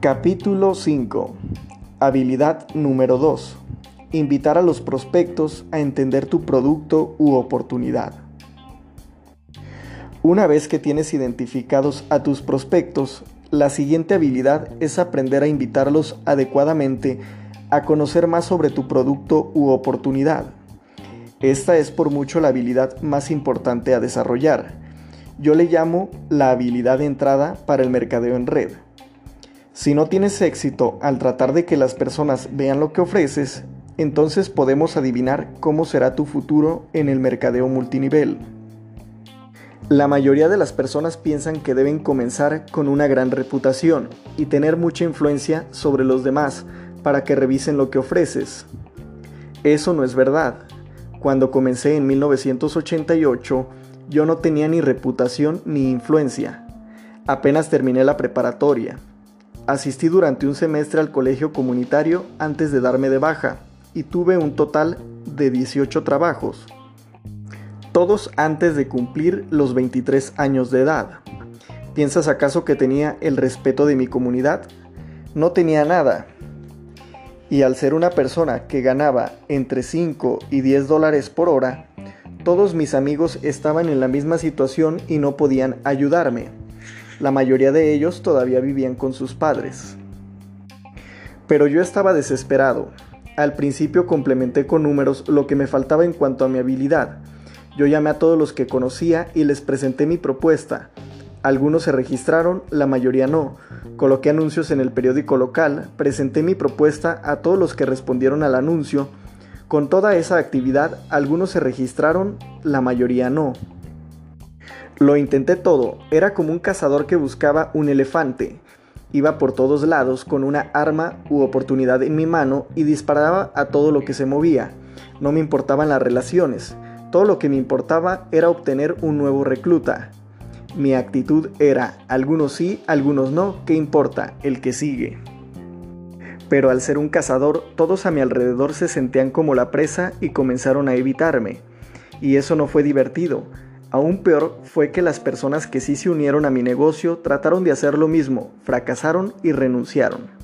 Capítulo 5. Habilidad número 2. Invitar a los prospectos a entender tu producto u oportunidad. Una vez que tienes identificados a tus prospectos, la siguiente habilidad es aprender a invitarlos adecuadamente a conocer más sobre tu producto u oportunidad. Esta es por mucho la habilidad más importante a desarrollar. Yo le llamo la habilidad de entrada para el mercadeo en red. Si no tienes éxito al tratar de que las personas vean lo que ofreces, entonces podemos adivinar cómo será tu futuro en el mercadeo multinivel. La mayoría de las personas piensan que deben comenzar con una gran reputación y tener mucha influencia sobre los demás para que revisen lo que ofreces. Eso no es verdad. Cuando comencé en 1988, yo no tenía ni reputación ni influencia. Apenas terminé la preparatoria Asistí durante un semestre al colegio comunitario antes de darme de baja y tuve un total de 18 trabajos, todos antes de cumplir los 23 años de edad. ¿Piensas acaso que tenía el respeto de mi comunidad? No tenía nada. Y al ser una persona que ganaba entre 5 y 10 dólares por hora, todos mis amigos estaban en la misma situación y no podían ayudarme. La mayoría de ellos todavía vivían con sus padres. Pero yo estaba desesperado. Al principio complementé con números lo que me faltaba en cuanto a mi habilidad. Yo llamé a todos los que conocía y les presenté mi propuesta. Algunos se registraron, la mayoría no. Coloqué anuncios en el periódico local, presenté mi propuesta a todos los que respondieron al anuncio. Con toda esa actividad, algunos se registraron, la mayoría no. Lo intenté todo, era como un cazador que buscaba un elefante. Iba por todos lados con una arma u oportunidad en mi mano y disparaba a todo lo que se movía. No me importaban las relaciones, todo lo que me importaba era obtener un nuevo recluta. Mi actitud era, algunos sí, algunos no, ¿qué importa? El que sigue. Pero al ser un cazador, todos a mi alrededor se sentían como la presa y comenzaron a evitarme. Y eso no fue divertido. Aún peor fue que las personas que sí se unieron a mi negocio trataron de hacer lo mismo, fracasaron y renunciaron.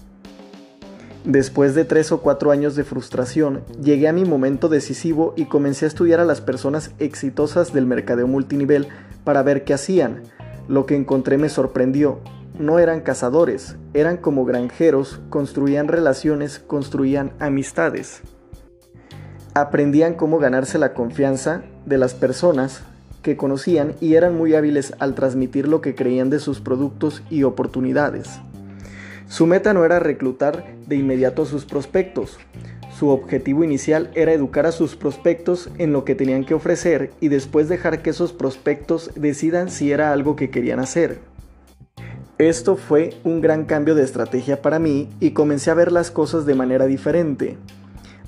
Después de tres o cuatro años de frustración, llegué a mi momento decisivo y comencé a estudiar a las personas exitosas del mercadeo multinivel para ver qué hacían. Lo que encontré me sorprendió. No eran cazadores, eran como granjeros, construían relaciones, construían amistades. Aprendían cómo ganarse la confianza de las personas, que conocían y eran muy hábiles al transmitir lo que creían de sus productos y oportunidades. Su meta no era reclutar de inmediato a sus prospectos. Su objetivo inicial era educar a sus prospectos en lo que tenían que ofrecer y después dejar que esos prospectos decidan si era algo que querían hacer. Esto fue un gran cambio de estrategia para mí y comencé a ver las cosas de manera diferente.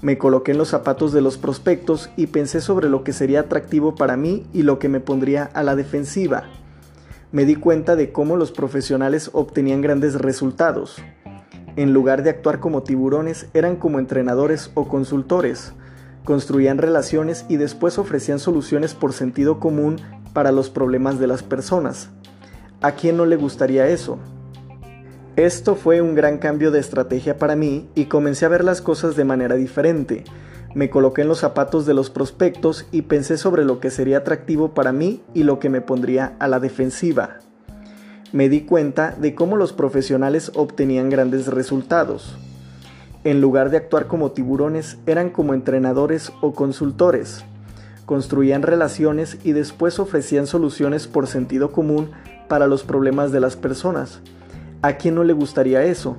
Me coloqué en los zapatos de los prospectos y pensé sobre lo que sería atractivo para mí y lo que me pondría a la defensiva. Me di cuenta de cómo los profesionales obtenían grandes resultados. En lugar de actuar como tiburones, eran como entrenadores o consultores. Construían relaciones y después ofrecían soluciones por sentido común para los problemas de las personas. ¿A quién no le gustaría eso? Esto fue un gran cambio de estrategia para mí y comencé a ver las cosas de manera diferente. Me coloqué en los zapatos de los prospectos y pensé sobre lo que sería atractivo para mí y lo que me pondría a la defensiva. Me di cuenta de cómo los profesionales obtenían grandes resultados. En lugar de actuar como tiburones, eran como entrenadores o consultores. Construían relaciones y después ofrecían soluciones por sentido común para los problemas de las personas. ¿A quién no le gustaría eso?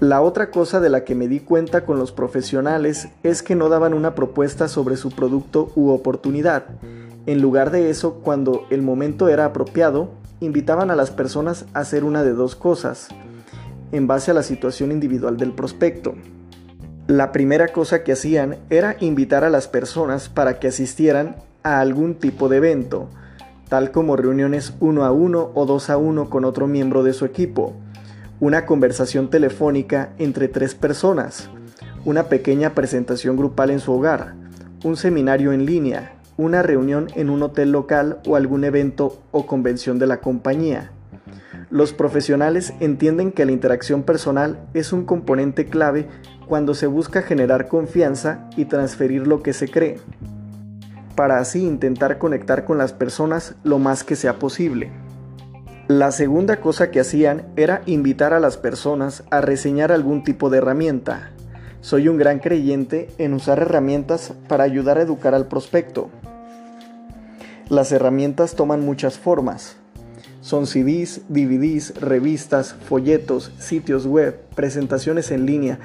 La otra cosa de la que me di cuenta con los profesionales es que no daban una propuesta sobre su producto u oportunidad. En lugar de eso, cuando el momento era apropiado, invitaban a las personas a hacer una de dos cosas, en base a la situación individual del prospecto. La primera cosa que hacían era invitar a las personas para que asistieran a algún tipo de evento, tal como reuniones uno a uno o dos a uno con otro miembro de su equipo, una conversación telefónica entre tres personas, una pequeña presentación grupal en su hogar, un seminario en línea, una reunión en un hotel local o algún evento o convención de la compañía. Los profesionales entienden que la interacción personal es un componente clave cuando se busca generar confianza y transferir lo que se cree, para así intentar conectar con las personas lo más que sea posible. La segunda cosa que hacían era invitar a las personas a reseñar algún tipo de herramienta. Soy un gran creyente en usar herramientas para ayudar a educar al prospecto. Las herramientas toman muchas formas. Son CDs, DVDs, revistas, folletos, sitios web, presentaciones en línea.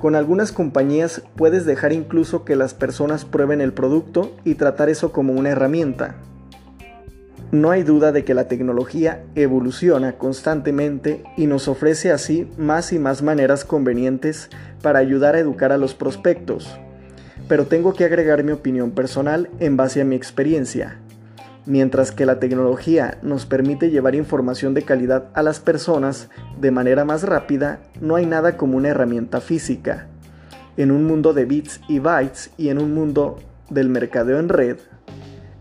Con algunas compañías puedes dejar incluso que las personas prueben el producto y tratar eso como una herramienta. No hay duda de que la tecnología evoluciona constantemente y nos ofrece así más y más maneras convenientes para ayudar a educar a los prospectos. Pero tengo que agregar mi opinión personal en base a mi experiencia. Mientras que la tecnología nos permite llevar información de calidad a las personas de manera más rápida, no hay nada como una herramienta física. En un mundo de bits y bytes y en un mundo del mercadeo en red,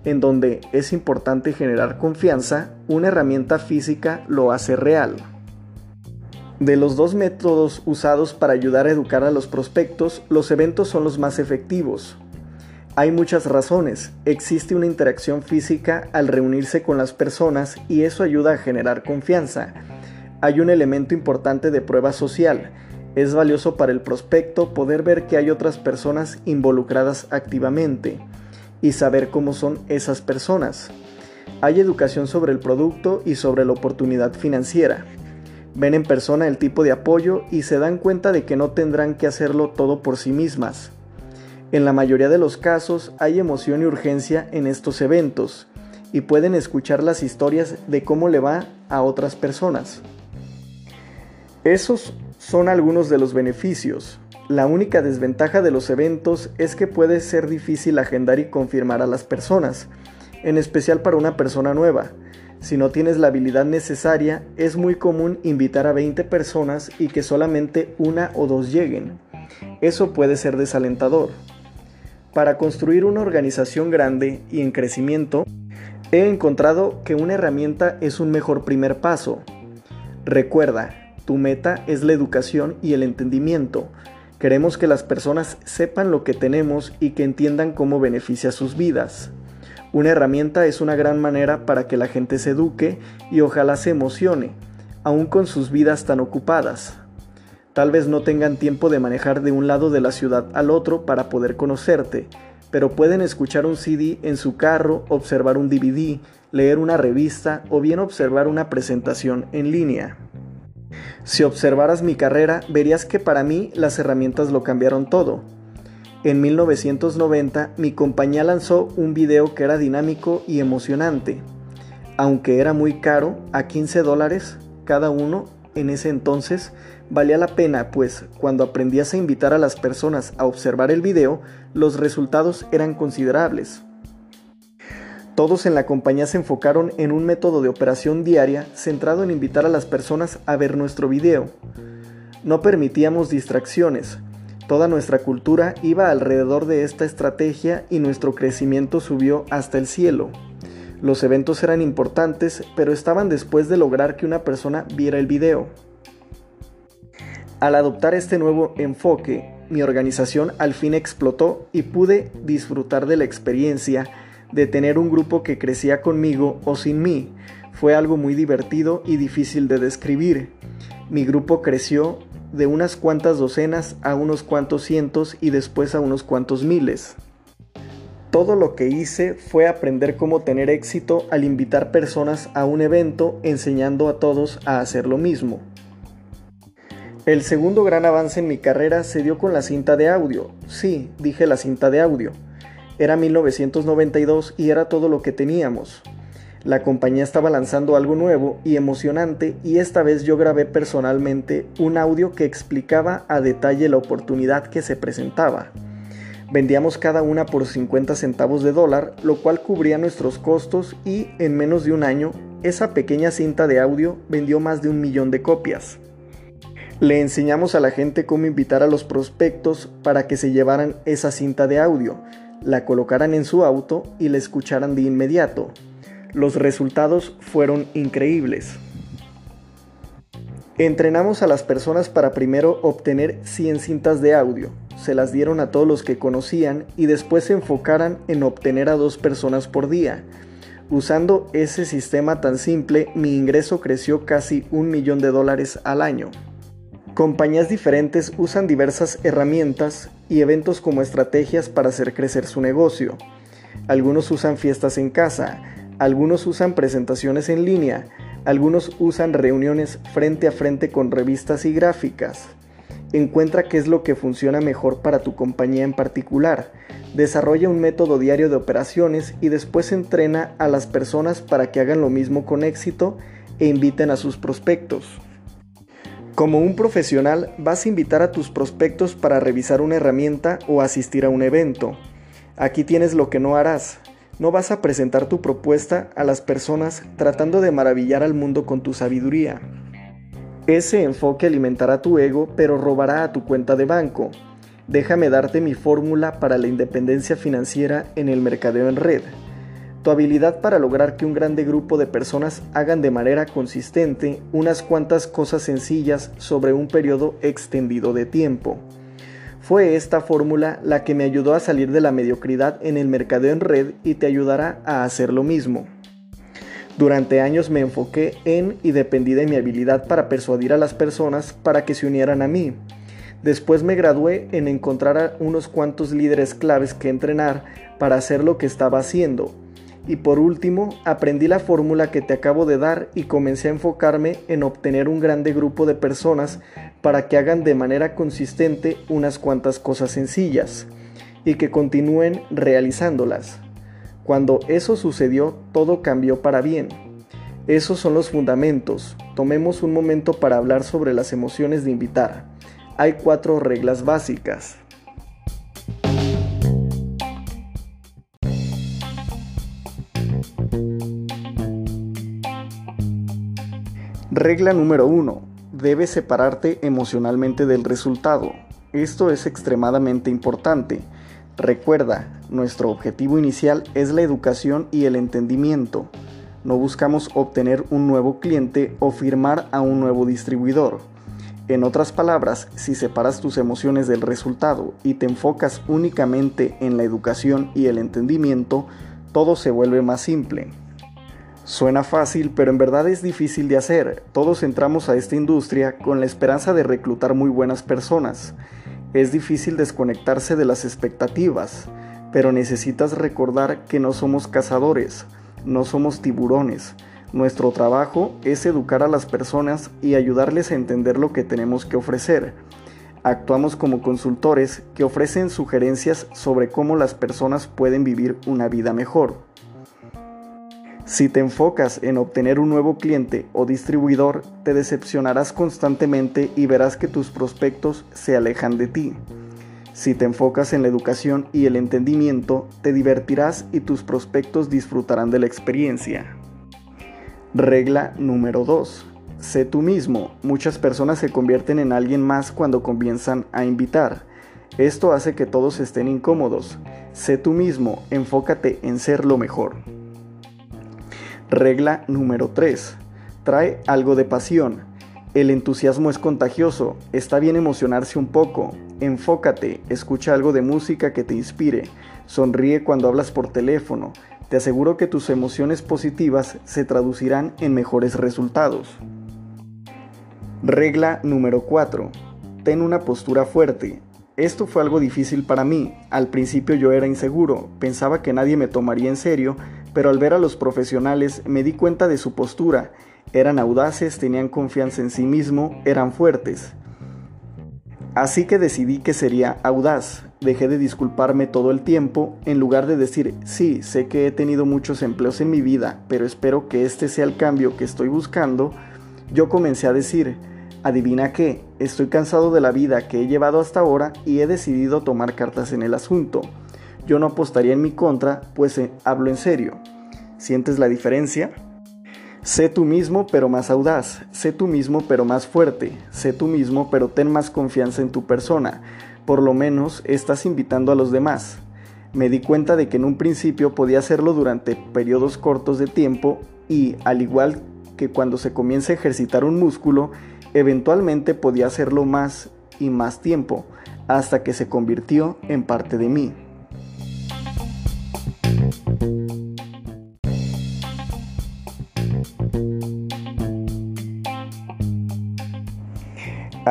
en donde es importante generar confianza, una herramienta física lo hace real. De los dos métodos usados para ayudar a educar a los prospectos, los eventos son los más efectivos. Hay muchas razones. Existe una interacción física al reunirse con las personas y eso ayuda a generar confianza. Hay un elemento importante de prueba social. Es valioso para el prospecto poder ver que hay otras personas involucradas activamente y saber cómo son esas personas. Hay educación sobre el producto y sobre la oportunidad financiera. Ven en persona el tipo de apoyo y se dan cuenta de que no tendrán que hacerlo todo por sí mismas. En la mayoría de los casos hay emoción y urgencia en estos eventos y pueden escuchar las historias de cómo le va a otras personas. Esos son algunos de los beneficios, la única desventaja de los eventos es que puede ser difícil agendar y confirmar a las personas, en especial para una persona nueva. Si no tienes la habilidad necesaria, es muy común invitar a 20 personas y que solamente una o dos lleguen. Eso puede ser desalentador. Para construir una organización grande y en crecimiento, he encontrado que una herramienta es un mejor primer paso. Recuerda, tu meta es la educación y el entendimiento Queremos que las personas sepan lo que tenemos y que entiendan cómo beneficia sus vidas. Una herramienta es una gran manera para que la gente se eduque y ojalá se emocione, aún con sus vidas tan ocupadas. Tal vez no tengan tiempo de manejar de un lado de la ciudad al otro para poder conocerte, pero pueden escuchar un CD en su carro, observar un DVD, leer una revista o bien observar una presentación en línea. Si observaras mi carrera, verías que para mí las herramientas lo cambiaron todo. En 1990 mi compañía lanzó un video que era dinámico y emocionante. Aunque era muy caro, a 15 dólares cada uno en ese entonces, valía la pena, pues cuando aprendías a invitar a las personas a observar el video, los resultados eran considerables. Todos en la compañía se enfocaron en un método de operación diaria centrado en invitar a las personas a ver nuestro video. No permitíamos distracciones. Toda nuestra cultura iba alrededor de esta estrategia y nuestro crecimiento subió hasta el cielo. Los eventos eran importantes, pero estaban después de lograr que una persona viera el video. Al adoptar este nuevo enfoque, mi organización al fin explotó y pude disfrutar de la experiencia de tener un grupo que crecía conmigo o sin mí. Fue algo muy divertido y difícil de describir. Mi grupo creció de unas cuantas docenas a unos cuantos cientos y después a unos cuantos miles. Todo lo que hice fue aprender cómo tener éxito al invitar personas a un evento enseñando a todos a hacer lo mismo. El segundo gran avance en mi carrera se dio con la cinta de audio. Sí, dije la cinta de audio. Era 1992 y era todo lo que teníamos. La compañía estaba lanzando algo nuevo y emocionante y esta vez yo grabé personalmente un audio que explicaba a detalle la oportunidad que se presentaba. Vendíamos cada una por 50 centavos de dólar, lo cual cubría nuestros costos y en menos de un año esa pequeña cinta de audio vendió más de un millón de copias. Le enseñamos a la gente cómo invitar a los prospectos para que se llevaran esa cinta de audio. la colocaran en su auto y la escucharan de inmediato. Los resultados fueron increíbles. Entrenamos a las personas para primero obtener 100 cintas de audio, se las dieron a todos los que conocían y después se enfocaran en obtener a dos personas por día. Usando ese sistema tan simple, mi ingreso creció casi un millón de dólares al año. Compañías diferentes usan diversas herramientas y eventos como estrategias para hacer crecer su negocio. Algunos usan fiestas en casa, algunos usan presentaciones en línea, algunos usan reuniones frente a frente con revistas y gráficas. Encuentra qué es lo que funciona mejor para tu compañía en particular. Desarrolla un método diario de operaciones y después entrena a las personas para que hagan lo mismo con éxito e inviten a sus prospectos. Como un profesional vas a invitar a tus prospectos para revisar una herramienta o asistir a un evento. Aquí tienes lo que no harás. No vas a presentar tu propuesta a las personas tratando de maravillar al mundo con tu sabiduría. Ese enfoque alimentará tu ego pero robará a tu cuenta de banco. Déjame darte mi fórmula para la independencia financiera en el mercadeo en red. Tu habilidad para lograr que un grande grupo de personas hagan de manera consistente unas cuantas cosas sencillas sobre un periodo extendido de tiempo. Fue esta fórmula la que me ayudó a salir de la mediocridad en el mercadeo en red y te ayudará a hacer lo mismo. Durante años me enfoqué en y dependí de mi habilidad para persuadir a las personas para que se unieran a mí. Después me gradué en encontrar a unos cuantos líderes claves que entrenar para hacer lo que estaba haciendo. Y por último, aprendí la fórmula que te acabo de dar y comencé a enfocarme en obtener un grande grupo de personas para que hagan de manera consistente unas cuantas cosas sencillas y que continúen realizándolas. Cuando eso sucedió, todo cambió para bien. Esos son los fundamentos. Tomemos un momento para hablar sobre las emociones de invitar. Hay cuatro reglas básicas. Regla número 1 debes separarte emocionalmente del resultado. Esto es extremadamente importante. Recuerda, nuestro objetivo inicial es la educación y el entendimiento. No buscamos obtener un nuevo cliente o firmar a un nuevo distribuidor. En otras palabras, si separas tus emociones del resultado y te enfocas únicamente en la educación y el entendimiento, todo se vuelve más simple. Suena fácil, pero en verdad es difícil de hacer. Todos entramos a esta industria con la esperanza de reclutar muy buenas personas. Es difícil desconectarse de las expectativas, pero necesitas recordar que no somos cazadores, no somos tiburones. Nuestro trabajo es educar a las personas y ayudarles a entender lo que tenemos que ofrecer. Actuamos como consultores que ofrecen sugerencias sobre cómo las personas pueden vivir una vida mejor. Si te enfocas en obtener un nuevo cliente o distribuidor, te decepcionarás constantemente y verás que tus prospectos se alejan de ti. Si te enfocas en la educación y el entendimiento, te divertirás y tus prospectos disfrutarán de la experiencia. Regla número 2. Sé tú mismo. Muchas personas se convierten en alguien más cuando comienzan a invitar. Esto hace que todos estén incómodos. Sé tú mismo, enfócate en ser lo mejor. Regla número 3. Trae algo de pasión. El entusiasmo es contagioso, está bien emocionarse un poco. Enfócate, escucha algo de música que te inspire, sonríe cuando hablas por teléfono. Te aseguro que tus emociones positivas se traducirán en mejores resultados. Regla número 4. Ten una postura fuerte. Esto fue algo difícil para mí. Al principio yo era inseguro, pensaba que nadie me tomaría en serio, pero al ver a los profesionales me di cuenta de su postura. Eran audaces, tenían confianza en sí mismo, eran fuertes. Así que decidí que sería audaz. Dejé de disculparme todo el tiempo en lugar de decir, sí, sé que he tenido muchos empleos en mi vida, pero espero que este sea el cambio que estoy buscando. Yo comencé a decir, adivina qué, estoy cansado de la vida que he llevado hasta ahora y he decidido tomar cartas en el asunto yo no apostaría en mi contra, pues eh, hablo en serio. ¿Sientes la diferencia? Sé tú mismo pero más audaz, sé tú mismo pero más fuerte, sé tú mismo pero ten más confianza en tu persona, por lo menos estás invitando a los demás. Me di cuenta de que en un principio podía hacerlo durante periodos cortos de tiempo y, al igual que cuando se comienza a ejercitar un músculo, eventualmente podía hacerlo más y más tiempo, hasta que se convirtió en parte de mí.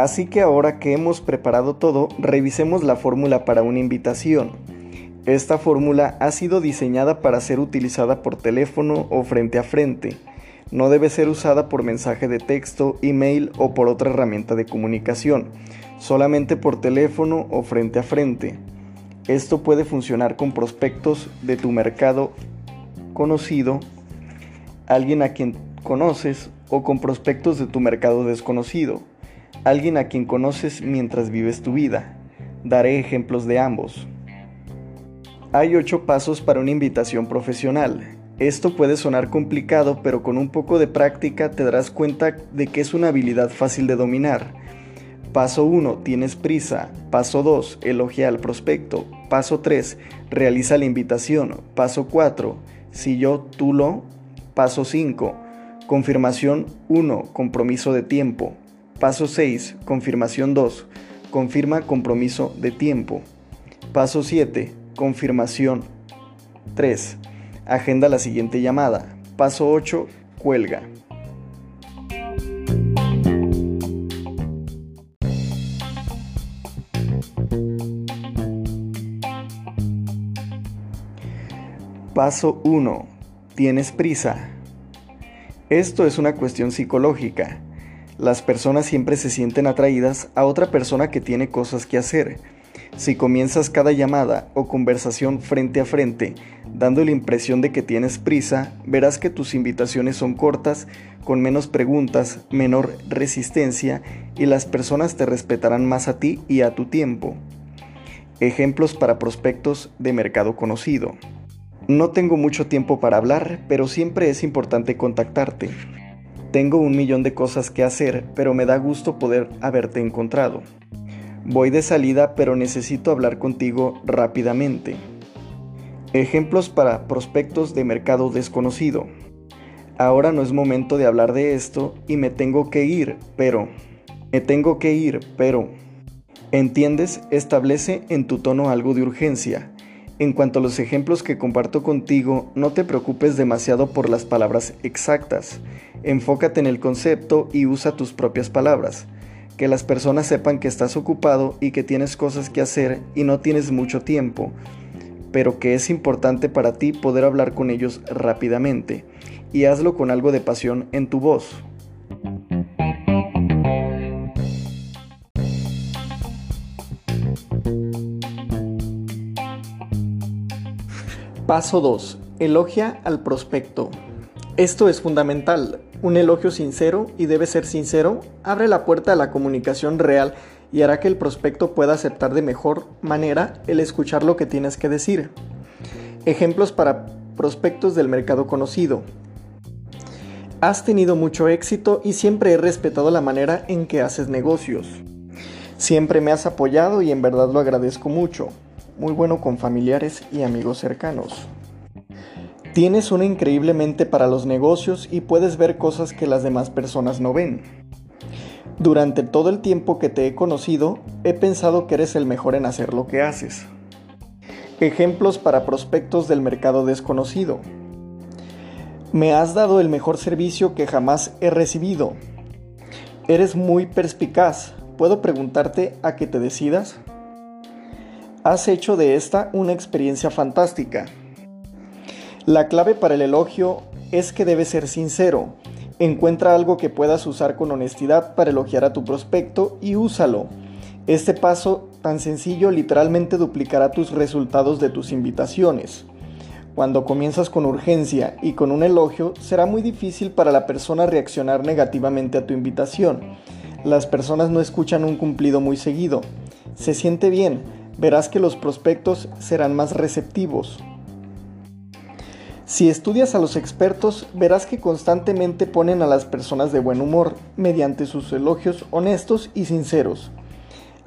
Así que ahora que hemos preparado todo, revisemos la fórmula para una invitación. Esta fórmula ha sido diseñada para ser utilizada por teléfono o frente a frente. No debe ser usada por mensaje de texto, email o por otra herramienta de comunicación, solamente por teléfono o frente a frente. Esto puede funcionar con prospectos de tu mercado conocido, alguien a quien conoces o con prospectos de tu mercado desconocido alguien a quien conoces mientras vives tu vida. Daré ejemplos de ambos. Hay ocho pasos para una invitación profesional. Esto puede sonar complicado, pero con un poco de práctica te darás cuenta de que es una habilidad fácil de dominar. Paso 1. Tienes prisa. Paso 2. Elogia al prospecto. Paso 3. Realiza la invitación. Paso 4. Si yo, tú lo. Paso 5. Confirmación 1. Compromiso de tiempo. Paso 6. Confirmación 2. Confirma compromiso de tiempo. Paso 7. Confirmación 3. Agenda la siguiente llamada. Paso 8. Cuelga. Paso 1. ¿Tienes prisa? Esto es una cuestión psicológica. Las personas siempre se sienten atraídas a otra persona que tiene cosas que hacer. Si comienzas cada llamada o conversación frente a frente dando la impresión de que tienes prisa, verás que tus invitaciones son cortas, con menos preguntas, menor resistencia y las personas te respetarán más a ti y a tu tiempo. Ejemplos para prospectos de mercado conocido. No tengo mucho tiempo para hablar, pero siempre es importante contactarte. Tengo un millón de cosas que hacer, pero me da gusto poder haberte encontrado. Voy de salida, pero necesito hablar contigo rápidamente. Ejemplos para prospectos de mercado desconocido. Ahora no es momento de hablar de esto y me tengo que ir, pero... Me tengo que ir, pero... ¿Entiendes? Establece en tu tono algo de urgencia. En cuanto a los ejemplos que comparto contigo, no te preocupes demasiado por las palabras exactas. Enfócate en el concepto y usa tus propias palabras. Que las personas sepan que estás ocupado y que tienes cosas que hacer y no tienes mucho tiempo, pero que es importante para ti poder hablar con ellos rápidamente. Y hazlo con algo de pasión en tu voz. Paso 2. Elogia al prospecto. Esto es fundamental. Un elogio sincero, y debe ser sincero, abre la puerta a la comunicación real y hará que el prospecto pueda aceptar de mejor manera el escuchar lo que tienes que decir. Ejemplos para prospectos del mercado conocido. Has tenido mucho éxito y siempre he respetado la manera en que haces negocios. Siempre me has apoyado y en verdad lo agradezco mucho muy bueno con familiares y amigos cercanos. Tienes una increíble mente para los negocios y puedes ver cosas que las demás personas no ven. Durante todo el tiempo que te he conocido, he pensado que eres el mejor en hacer lo que haces. Ejemplos para prospectos del mercado desconocido. Me has dado el mejor servicio que jamás he recibido. Eres muy perspicaz. ¿Puedo preguntarte a qué te decidas? Has hecho de esta una experiencia fantástica. La clave para el elogio es que debes ser sincero. Encuentra algo que puedas usar con honestidad para elogiar a tu prospecto y úsalo. Este paso tan sencillo literalmente duplicará tus resultados de tus invitaciones. Cuando comienzas con urgencia y con un elogio, será muy difícil para la persona reaccionar negativamente a tu invitación. Las personas no escuchan un cumplido muy seguido. Se siente bien, verás que los prospectos serán más receptivos. Si estudias a los expertos, verás que constantemente ponen a las personas de buen humor mediante sus elogios honestos y sinceros.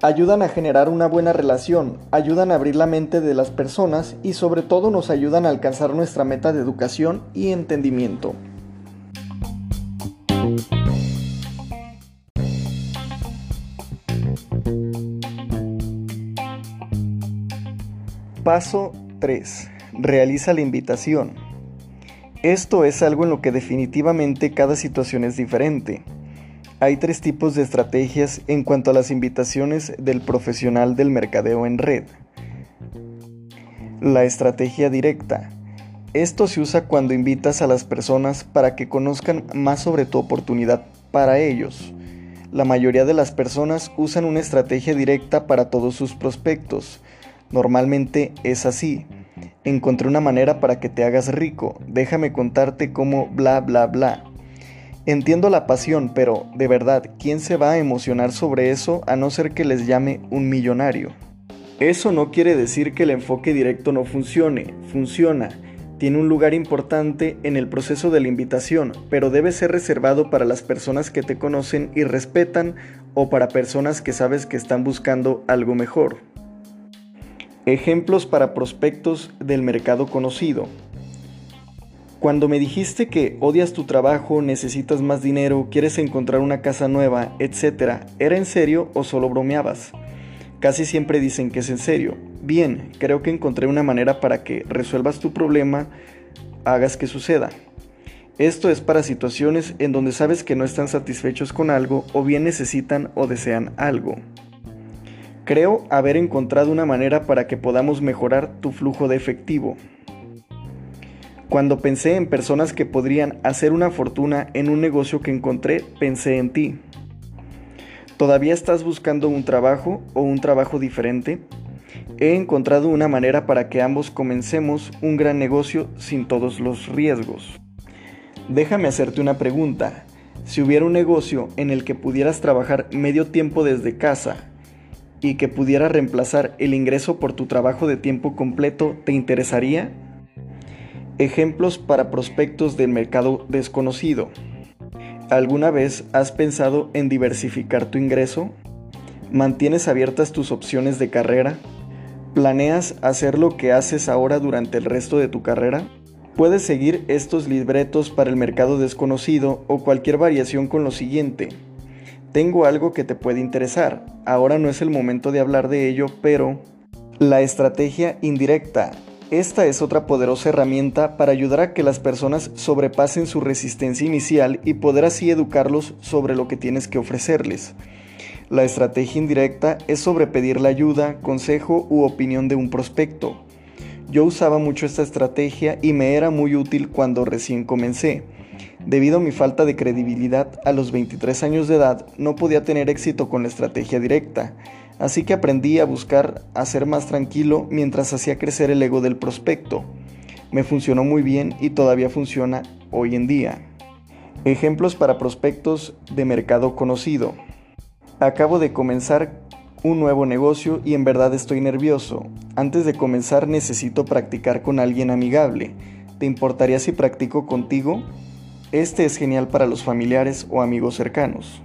ayudan a generar una buena relación, ayudan a abrir la mente de las personas y sobre todo nos ayudan a alcanzar nuestra meta de educación y entendimiento. Paso 3. Realiza la invitación. Esto es algo en lo que definitivamente cada situación es diferente. Hay tres tipos de estrategias en cuanto a las invitaciones del profesional del mercadeo en red. La estrategia directa. Esto se usa cuando invitas a las personas para que conozcan más sobre tu oportunidad para ellos. La mayoría de las personas usan una estrategia directa para todos sus prospectos. Normalmente es así. Encontré una manera para que te hagas rico. Déjame contarte cómo bla bla bla. Entiendo la pasión, pero de verdad, ¿quién se va a emocionar sobre eso a no ser que les llame un millonario? Eso no quiere decir que el enfoque directo no funcione, funciona. Tiene un lugar importante en el proceso de la invitación, pero debe ser reservado para las personas que te conocen y respetan o para personas que sabes que están buscando algo mejor. Ejemplos para prospectos del mercado conocido. Cuando me dijiste que odias tu trabajo, necesitas más dinero, quieres encontrar una casa nueva, etc., ¿era en serio o solo bromeabas? Casi siempre dicen que es en serio. Bien, creo que encontré una manera para que resuelvas tu problema, hagas que suceda. Esto es para situaciones en donde sabes que no están satisfechos con algo o bien necesitan o desean algo. Creo haber encontrado una manera para que podamos mejorar tu flujo de efectivo. Cuando pensé en personas que podrían hacer una fortuna en un negocio que encontré, pensé en ti. ¿Todavía estás buscando un trabajo o un trabajo diferente? He encontrado una manera para que ambos comencemos un gran negocio sin todos los riesgos. Déjame hacerte una pregunta. Si hubiera un negocio en el que pudieras trabajar medio tiempo desde casa y que pudiera reemplazar el ingreso por tu trabajo de tiempo completo, ¿te interesaría? Ejemplos para prospectos del mercado desconocido. ¿Alguna vez has pensado en diversificar tu ingreso? ¿Mantienes abiertas tus opciones de carrera? ¿Planeas hacer lo que haces ahora durante el resto de tu carrera? Puedes seguir estos libretos para el mercado desconocido o cualquier variación con lo siguiente. Tengo algo que te puede interesar. Ahora no es el momento de hablar de ello, pero... La estrategia indirecta esta es otra poderosa herramienta para ayudar a que las personas sobrepasen su resistencia inicial y poder así educarlos sobre lo que tienes que ofrecerles. La estrategia indirecta es sobre pedir la ayuda, consejo u opinión de un prospecto. Yo usaba mucho esta estrategia y me era muy útil cuando recién comencé. Debido a mi falta de credibilidad a los 23 años de edad, no podía tener éxito con la estrategia directa Así que aprendí a buscar a ser más tranquilo mientras hacía crecer el ego del prospecto. Me funcionó muy bien y todavía funciona hoy en día. Ejemplos para prospectos de mercado conocido. Acabo de comenzar un nuevo negocio y en verdad estoy nervioso. Antes de comenzar necesito practicar con alguien amigable. ¿Te importaría si practico contigo? Este es genial para los familiares o amigos cercanos.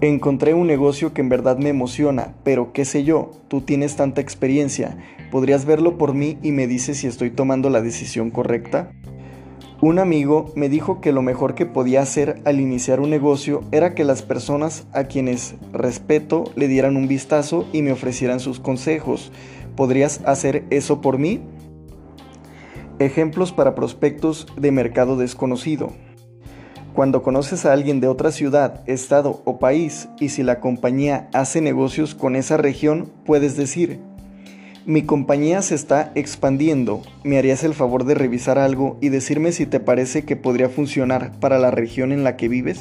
Encontré un negocio que en verdad me emociona, pero qué sé yo, tú tienes tanta experiencia, ¿podrías verlo por mí y me dices si estoy tomando la decisión correcta? Un amigo me dijo que lo mejor que podía hacer al iniciar un negocio era que las personas a quienes respeto le dieran un vistazo y me ofrecieran sus consejos. ¿Podrías hacer eso por mí? Ejemplos para prospectos de mercado desconocido. Cuando conoces a alguien de otra ciudad, estado o país y si la compañía hace negocios con esa región, puedes decir, mi compañía se está expandiendo, ¿me harías el favor de revisar algo y decirme si te parece que podría funcionar para la región en la que vives?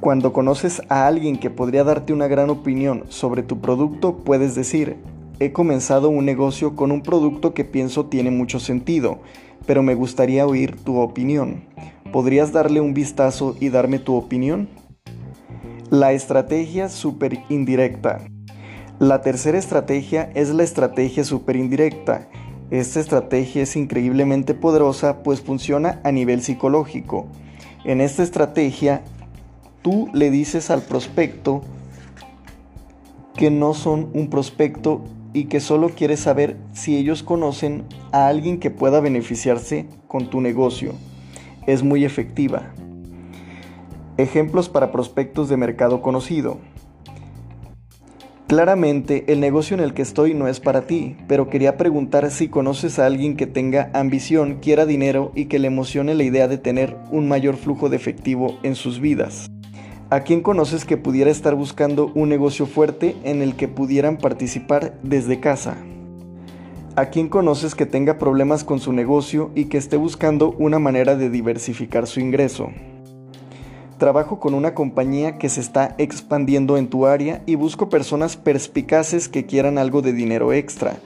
Cuando conoces a alguien que podría darte una gran opinión sobre tu producto, puedes decir, he comenzado un negocio con un producto que pienso tiene mucho sentido, pero me gustaría oír tu opinión. ¿Podrías darle un vistazo y darme tu opinión? La estrategia super indirecta. La tercera estrategia es la estrategia super indirecta. Esta estrategia es increíblemente poderosa pues funciona a nivel psicológico. En esta estrategia, tú le dices al prospecto que no son un prospecto y que solo quieres saber si ellos conocen a alguien que pueda beneficiarse con tu negocio. Es muy efectiva. Ejemplos para prospectos de mercado conocido. Claramente, el negocio en el que estoy no es para ti, pero quería preguntar si conoces a alguien que tenga ambición, quiera dinero y que le emocione la idea de tener un mayor flujo de efectivo en sus vidas. ¿A quién conoces que pudiera estar buscando un negocio fuerte en el que pudieran participar desde casa? ¿A quién conoces que tenga problemas con su negocio y que esté buscando una manera de diversificar su ingreso? Trabajo con una compañía que se está expandiendo en tu área y busco personas perspicaces que quieran algo de dinero extra.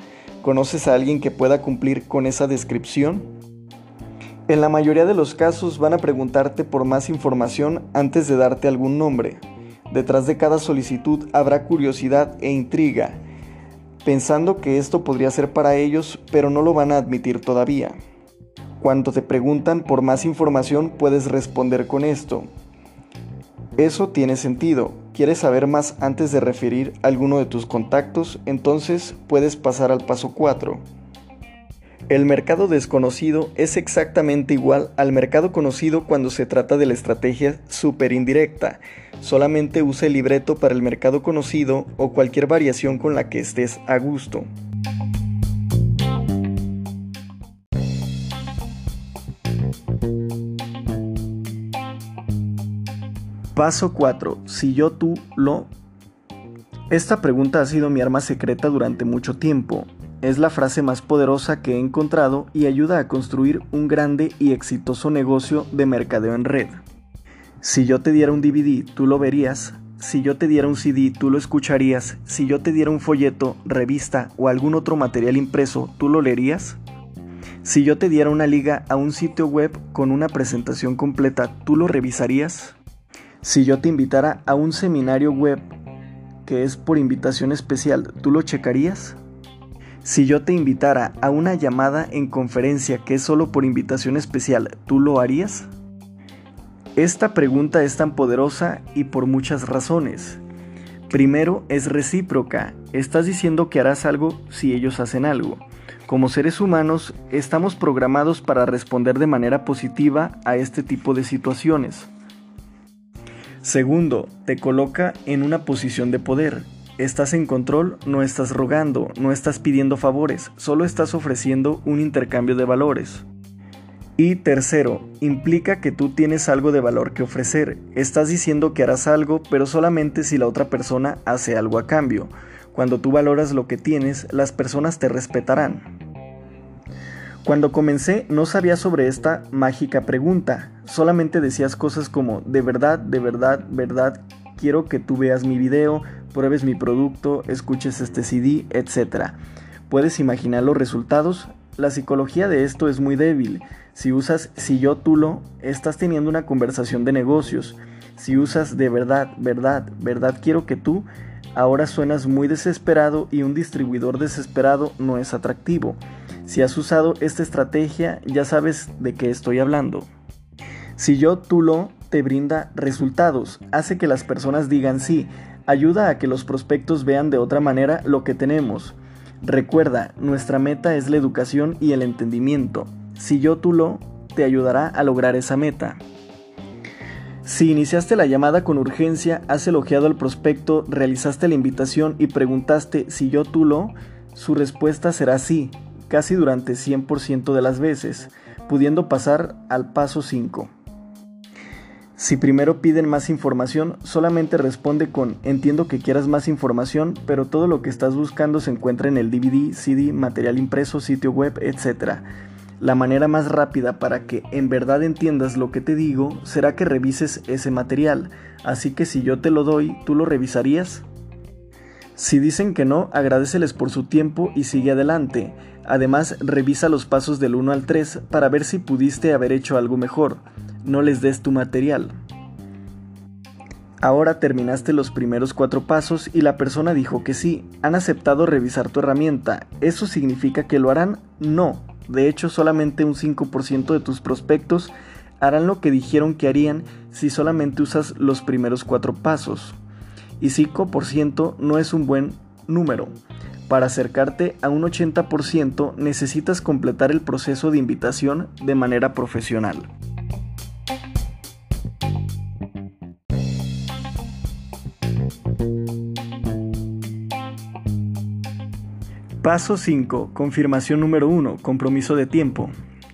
¿Conoces a alguien que pueda cumplir con esa descripción? En la mayoría de los casos van a preguntarte por más información antes de darte algún nombre. Detrás de cada solicitud habrá curiosidad e intriga, pensando que esto podría ser para ellos, pero no lo van a admitir todavía. Cuando te preguntan por más información puedes responder con esto. Eso tiene sentido. ¿Quieres saber más antes de referir a alguno de tus contactos? Entonces puedes pasar al paso 4. El mercado desconocido es exactamente igual al mercado conocido cuando se trata de la estrategia super indirecta. Solamente usa el libreto para el mercado conocido o cualquier variación con la que estés a gusto. Paso 4. Si yo tú lo... Esta pregunta ha sido mi arma secreta durante mucho tiempo. Es la frase más poderosa que he encontrado y ayuda a construir un grande y exitoso negocio de mercadeo en red. Si yo te diera un DVD, tú lo verías. Si yo te diera un CD, tú lo escucharías. Si yo te diera un folleto, revista o algún otro material impreso, tú lo leerías. Si yo te diera una liga a un sitio web con una presentación completa, ¿tú lo revisarías? Si yo te invitara a un seminario web que es por invitación especial, ¿tú lo checarías? Si yo te invitara a una llamada en conferencia que es solo por invitación especial, ¿tú lo harías? Esta pregunta es tan poderosa y por muchas razones. Primero, es recíproca. Estás diciendo que harás algo si ellos hacen algo. Como seres humanos, estamos programados para responder de manera positiva a este tipo de situaciones. Segundo, te coloca en una posición de poder. Estás en control, no estás rogando, no estás pidiendo favores, solo estás ofreciendo un intercambio de valores. Y tercero, implica que tú tienes algo de valor que ofrecer. Estás diciendo que harás algo, pero solamente si la otra persona hace algo a cambio. Cuando tú valoras lo que tienes, las personas te respetarán. Cuando comencé no sabía sobre esta mágica pregunta, solamente decías cosas como de verdad, de verdad, verdad, quiero que tú veas mi video, pruebes mi producto, escuches este CD, etc. ¿Puedes imaginar los resultados? La psicología de esto es muy débil. Si usas si yo tú lo, estás teniendo una conversación de negocios. Si usas de verdad, verdad, verdad quiero que tú, ahora suenas muy desesperado y un distribuidor desesperado no es atractivo. Si has usado esta estrategia, ya sabes de qué estoy hablando. Si yo tú lo te brinda resultados, hace que las personas digan sí, ayuda a que los prospectos vean de otra manera lo que tenemos. Recuerda, nuestra meta es la educación y el entendimiento. Si yo tú lo te ayudará a lograr esa meta. Si iniciaste la llamada con urgencia, has elogiado al prospecto, realizaste la invitación y preguntaste si yo tú lo, su respuesta será sí, casi durante 100% de las veces, pudiendo pasar al paso 5. Si primero piden más información, solamente responde con entiendo que quieras más información, pero todo lo que estás buscando se encuentra en el DVD, CD, material impreso, sitio web, etc. La manera más rápida para que en verdad entiendas lo que te digo será que revises ese material, así que si yo te lo doy, ¿tú lo revisarías? Si dicen que no, agradeceles por su tiempo y sigue adelante. Además, revisa los pasos del 1 al 3 para ver si pudiste haber hecho algo mejor. No les des tu material. Ahora terminaste los primeros cuatro pasos y la persona dijo que sí, han aceptado revisar tu herramienta. ¿Eso significa que lo harán? No. De hecho, solamente un 5% de tus prospectos harán lo que dijeron que harían si solamente usas los primeros cuatro pasos. Y 5% no es un buen número. Para acercarte a un 80% necesitas completar el proceso de invitación de manera profesional. Paso 5. Confirmación número 1. Compromiso de tiempo.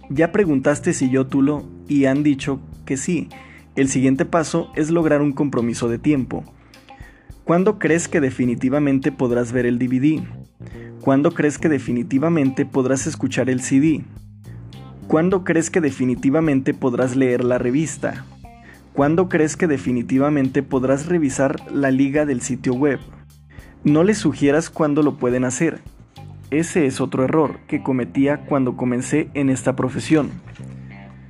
Ya preguntaste si yo tulo y han dicho que sí. El siguiente paso es lograr un compromiso de tiempo. ¿Cuándo crees que definitivamente podrás ver el DVD? ¿Cuándo crees que definitivamente podrás escuchar el CD? ¿Cuándo crees que definitivamente podrás leer la revista? ¿Cuándo crees que definitivamente podrás revisar la liga del sitio web? No les sugieras cuándo lo pueden hacer. Ese es otro error que cometía cuando comencé en esta profesión.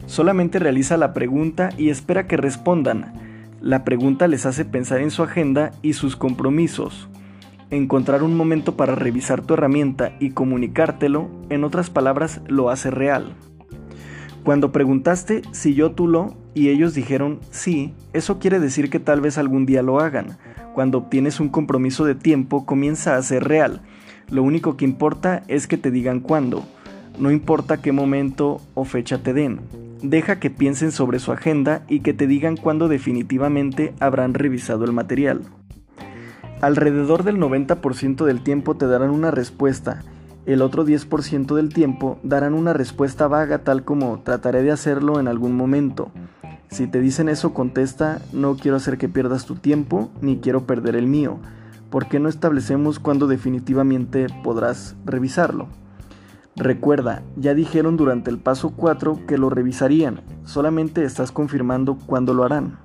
Solamente realiza la pregunta y espera que respondan la pregunta les hace pensar en su agenda y sus compromisos. Encontrar un momento para revisar tu herramienta y comunicártelo, en otras palabras, lo hace real. Cuando preguntaste si yo tú lo y ellos dijeron sí, eso quiere decir que tal vez algún día lo hagan. Cuando obtienes un compromiso de tiempo comienza a ser real. Lo único que importa es que te digan cuándo. No importa qué momento o fecha te den. Deja que piensen sobre su agenda y que te digan cuándo definitivamente habrán revisado el material. Alrededor del 90% del tiempo te darán una respuesta, el otro 10% del tiempo darán una respuesta vaga tal como trataré de hacerlo en algún momento. Si te dicen eso contesta no quiero hacer que pierdas tu tiempo ni quiero perder el mío. ¿Por qué no establecemos cuándo definitivamente podrás revisarlo? Recuerda, ya dijeron durante el paso 4 que lo revisarían, solamente estás confirmando cuándo lo harán.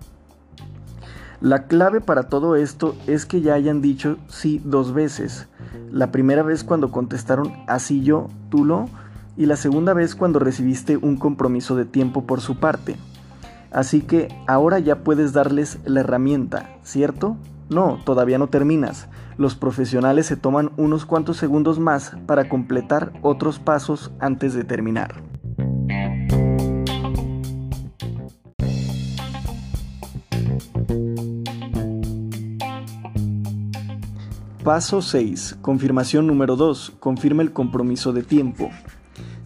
La clave para todo esto es que ya hayan dicho sí dos veces. La primera vez cuando contestaron así yo, tú lo, y la segunda vez cuando recibiste un compromiso de tiempo por su parte. Así que ahora ya puedes darles la herramienta, ¿cierto? No, todavía no terminas los profesionales se toman unos cuantos segundos más para completar otros pasos antes de terminar. Paso 6. Confirmación número 2. Confirma el compromiso de tiempo.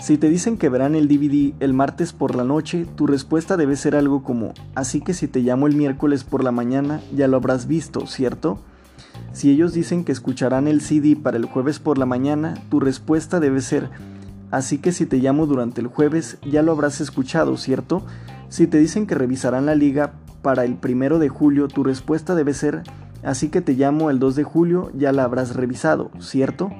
Si te dicen que verán el DVD el martes por la noche, tu respuesta debe ser algo como, así que si te llamo el miércoles por la mañana, ya lo habrás visto, ¿cierto? Si ellos dicen que escucharán el CD para el jueves por la mañana, tu respuesta debe ser, así que si te llamo durante el jueves ya lo habrás escuchado, ¿cierto? Si te dicen que revisarán la liga para el primero de julio, tu respuesta debe ser, así que te llamo el 2 de julio ya la habrás revisado, ¿cierto?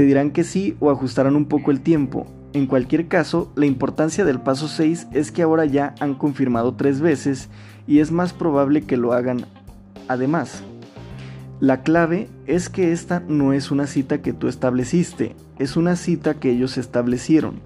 Te dirán que sí o ajustarán un poco el tiempo. En cualquier caso, la importancia del paso 6 es que ahora ya han confirmado tres veces y es más probable que lo hagan además. La clave es que esta no es una cita que tú estableciste, es una cita que ellos establecieron.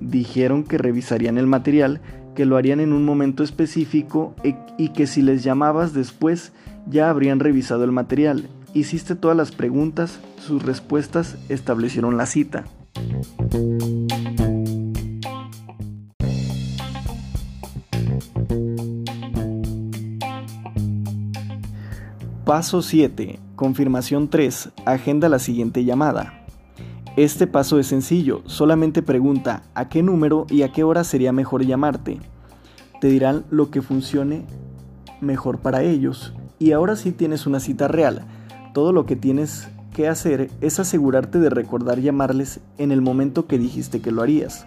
Dijeron que revisarían el material, que lo harían en un momento específico e, y que si les llamabas después ya habrían revisado el material. Hiciste todas las preguntas, sus respuestas establecieron la cita. Paso 7. Confirmación 3. Agenda la siguiente llamada. Este paso es sencillo, solamente pregunta a qué número y a qué hora sería mejor llamarte. Te dirán lo que funcione mejor para ellos. Y ahora sí tienes una cita real. Todo lo que tienes que hacer es asegurarte de recordar llamarles en el momento que dijiste que lo harías.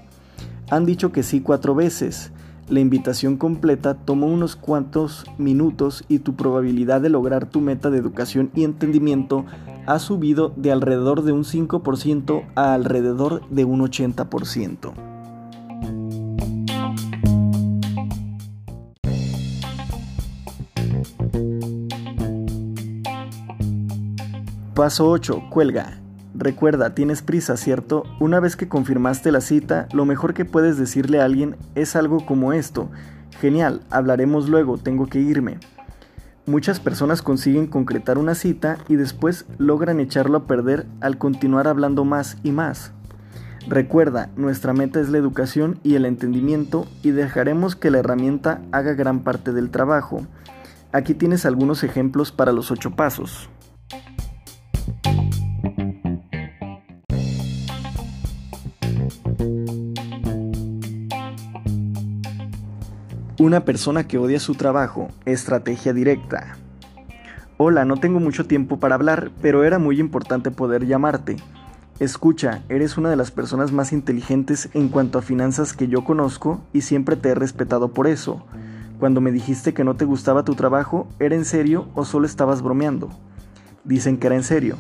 Han dicho que sí cuatro veces. La invitación completa tomó unos cuantos minutos y tu probabilidad de lograr tu meta de educación y entendimiento ha subido de alrededor de un 5% a alrededor de un 80%. Paso 8. Cuelga. Recuerda, tienes prisa, ¿cierto? Una vez que confirmaste la cita, lo mejor que puedes decirle a alguien es algo como esto. Genial, hablaremos luego, tengo que irme. Muchas personas consiguen concretar una cita y después logran echarlo a perder al continuar hablando más y más. Recuerda, nuestra meta es la educación y el entendimiento y dejaremos que la herramienta haga gran parte del trabajo. Aquí tienes algunos ejemplos para los ocho pasos. Una persona que odia su trabajo, estrategia directa. Hola, no tengo mucho tiempo para hablar, pero era muy importante poder llamarte. Escucha, eres una de las personas más inteligentes en cuanto a finanzas que yo conozco y siempre te he respetado por eso. Cuando me dijiste que no te gustaba tu trabajo, ¿era en serio o solo estabas bromeando? Dicen que era en serio.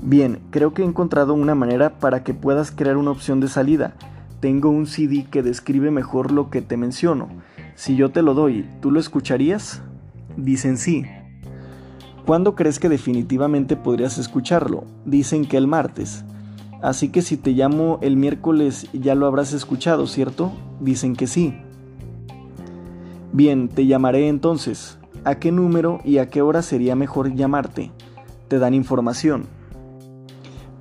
Bien, creo que he encontrado una manera para que puedas crear una opción de salida tengo un CD que describe mejor lo que te menciono. Si yo te lo doy, ¿tú lo escucharías? Dicen sí. ¿Cuándo crees que definitivamente podrías escucharlo? Dicen que el martes. Así que si te llamo el miércoles ya lo habrás escuchado, ¿cierto? Dicen que sí. Bien, te llamaré entonces. ¿A qué número y a qué hora sería mejor llamarte? Te dan información.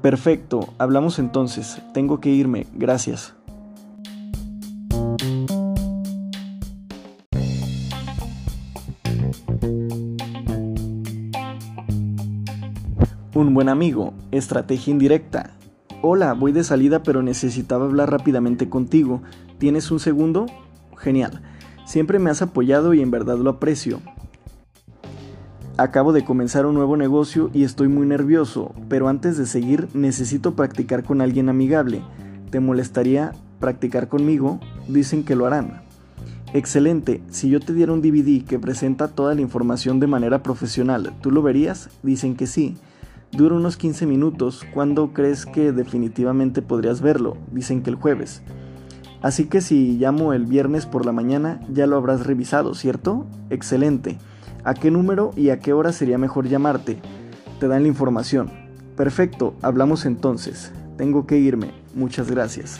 Perfecto, hablamos entonces. Tengo que irme, gracias. Buen amigo, estrategia indirecta. Hola, voy de salida pero necesitaba hablar rápidamente contigo. ¿Tienes un segundo? Genial. Siempre me has apoyado y en verdad lo aprecio. Acabo de comenzar un nuevo negocio y estoy muy nervioso, pero antes de seguir necesito practicar con alguien amigable. ¿Te molestaría practicar conmigo? Dicen que lo harán. Excelente, si yo te diera un DVD que presenta toda la información de manera profesional, ¿tú lo verías? Dicen que sí. Dura unos 15 minutos. ¿Cuándo crees que definitivamente podrías verlo? Dicen que el jueves. Así que si llamo el viernes por la mañana, ya lo habrás revisado, ¿cierto? Excelente. ¿A qué número y a qué hora sería mejor llamarte? Te dan la información. Perfecto, hablamos entonces. Tengo que irme. Muchas gracias.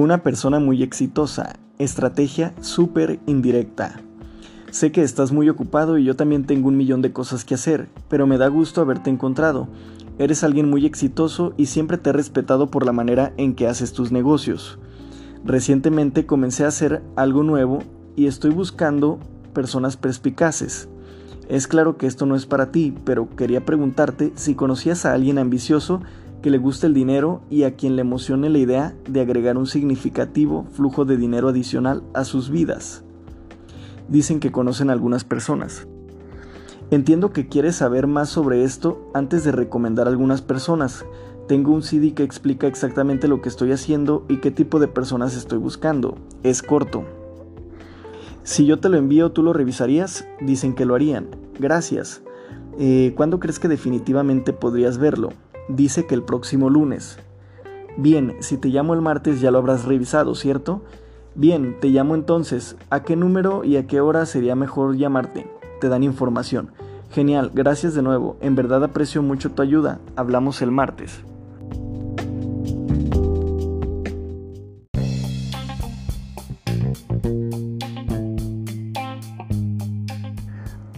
Una persona muy exitosa. Estrategia súper indirecta. Sé que estás muy ocupado y yo también tengo un millón de cosas que hacer, pero me da gusto haberte encontrado. Eres alguien muy exitoso y siempre te he respetado por la manera en que haces tus negocios. Recientemente comencé a hacer algo nuevo y estoy buscando personas perspicaces. Es claro que esto no es para ti, pero quería preguntarte si conocías a alguien ambicioso que le guste el dinero y a quien le emocione la idea de agregar un significativo flujo de dinero adicional a sus vidas. Dicen que conocen a algunas personas. Entiendo que quieres saber más sobre esto antes de recomendar a algunas personas. Tengo un CD que explica exactamente lo que estoy haciendo y qué tipo de personas estoy buscando. Es corto. Si yo te lo envío, ¿tú lo revisarías? Dicen que lo harían. Gracias. Eh, ¿Cuándo crees que definitivamente podrías verlo? Dice que el próximo lunes. Bien, si te llamo el martes ya lo habrás revisado, ¿cierto? Bien, te llamo entonces. ¿A qué número y a qué hora sería mejor llamarte? Te dan información. Genial, gracias de nuevo. En verdad aprecio mucho tu ayuda. Hablamos el martes.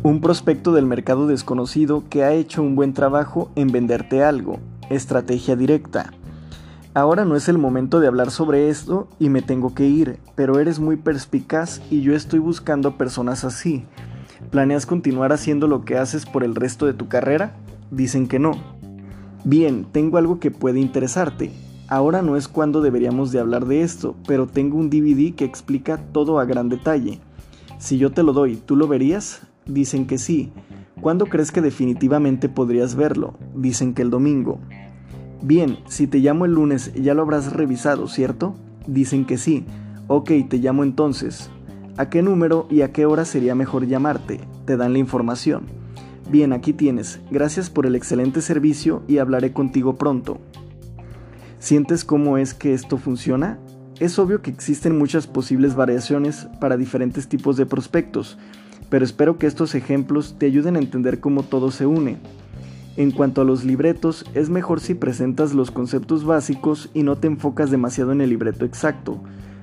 Un prospecto del mercado desconocido que ha hecho un buen trabajo en venderte algo. Estrategia directa. Ahora no es el momento de hablar sobre esto y me tengo que ir, pero eres muy perspicaz y yo estoy buscando personas así. ¿Planeas continuar haciendo lo que haces por el resto de tu carrera? Dicen que no. Bien, tengo algo que puede interesarte. Ahora no es cuando deberíamos de hablar de esto, pero tengo un DVD que explica todo a gran detalle. Si yo te lo doy, ¿tú lo verías? Dicen que sí. ¿Cuándo crees que definitivamente podrías verlo? Dicen que el domingo. Bien, si te llamo el lunes ya lo habrás revisado, ¿cierto? Dicen que sí. Ok, te llamo entonces. ¿A qué número y a qué hora sería mejor llamarte? Te dan la información. Bien, aquí tienes. Gracias por el excelente servicio y hablaré contigo pronto. ¿Sientes cómo es que esto funciona? Es obvio que existen muchas posibles variaciones para diferentes tipos de prospectos, pero espero que estos ejemplos te ayuden a entender cómo todo se une. En cuanto a los libretos, es mejor si presentas los conceptos básicos y no te enfocas demasiado en el libreto exacto.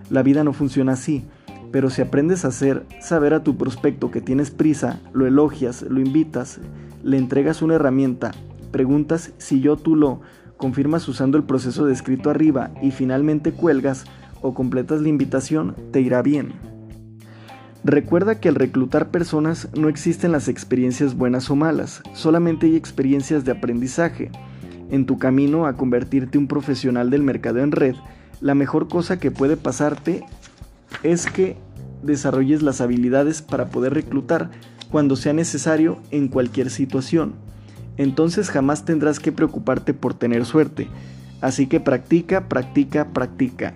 La vida no funciona así, pero si aprendes a hacer saber a tu prospecto que tienes prisa, lo elogias, lo invitas, le entregas una herramienta, preguntas si yo tú lo, confirmas usando el proceso descrito arriba y finalmente cuelgas o completas la invitación, te irá bien. Recuerda que al reclutar personas no existen las experiencias buenas o malas, solamente hay experiencias de aprendizaje. En tu camino a convertirte un profesional del mercado en red, la mejor cosa que puede pasarte es que desarrolles las habilidades para poder reclutar cuando sea necesario en cualquier situación. Entonces jamás tendrás que preocuparte por tener suerte. Así que practica, practica, practica.